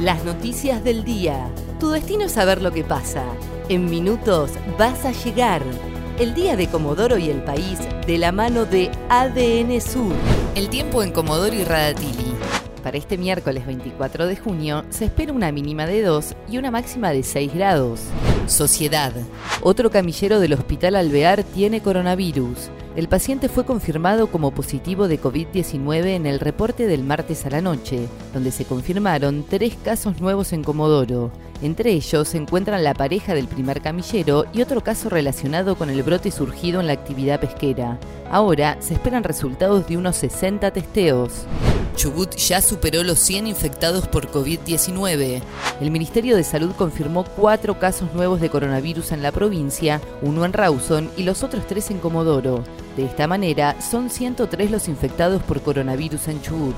Las noticias del día. Tu destino es saber lo que pasa. En minutos vas a llegar. El día de Comodoro y el país de la mano de ADN Sur. El tiempo en Comodoro y Radatili. Para este miércoles 24 de junio se espera una mínima de 2 y una máxima de 6 grados. Sociedad. Otro camillero del Hospital Alvear tiene coronavirus. El paciente fue confirmado como positivo de COVID-19 en el reporte del martes a la noche, donde se confirmaron tres casos nuevos en Comodoro. Entre ellos se encuentran la pareja del primer camillero y otro caso relacionado con el brote surgido en la actividad pesquera. Ahora se esperan resultados de unos 60 testeos. Chubut ya superó los 100 infectados por COVID-19. El Ministerio de Salud confirmó cuatro casos nuevos de coronavirus en la provincia, uno en Rawson y los otros tres en Comodoro. De esta manera, son 103 los infectados por coronavirus en Chubut.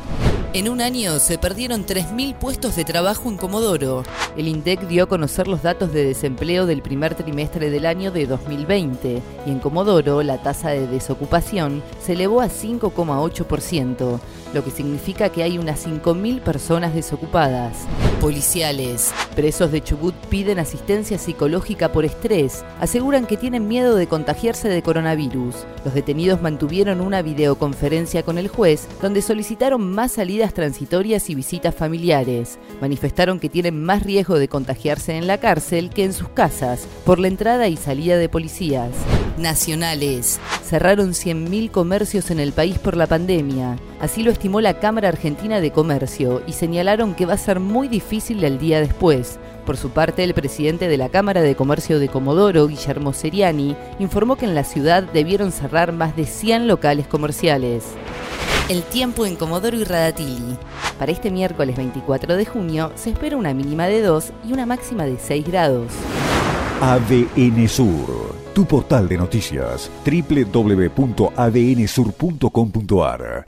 En un año se perdieron 3.000 puestos de trabajo en Comodoro. El INDEC dio a conocer los datos de desempleo del primer trimestre del año de 2020 y en Comodoro la tasa de desocupación se elevó a 5,8%, lo que significa que hay unas 5.000 personas desocupadas. Policiales. Presos de Chubut piden asistencia psicológica por estrés. Aseguran que tienen miedo de contagiarse de coronavirus. Los detenidos mantuvieron una videoconferencia con el juez donde solicitaron más salidas transitorias y visitas familiares. Manifestaron que tienen más riesgo de contagiarse en la cárcel que en sus casas por la entrada y salida de policías. Nacionales. Cerraron 100.000 comercios en el país por la pandemia. Así lo estimó la Cámara Argentina de Comercio y señalaron que va a ser muy difícil el día después. Por su parte, el presidente de la Cámara de Comercio de Comodoro, Guillermo Seriani, informó que en la ciudad debieron cerrar más de 100 locales comerciales. El tiempo en Comodoro y Radatili. Para este miércoles 24 de junio se espera una mínima de 2 y una máxima de 6 grados. ADN Sur, tu portal de noticias, www.adnsur.com.ar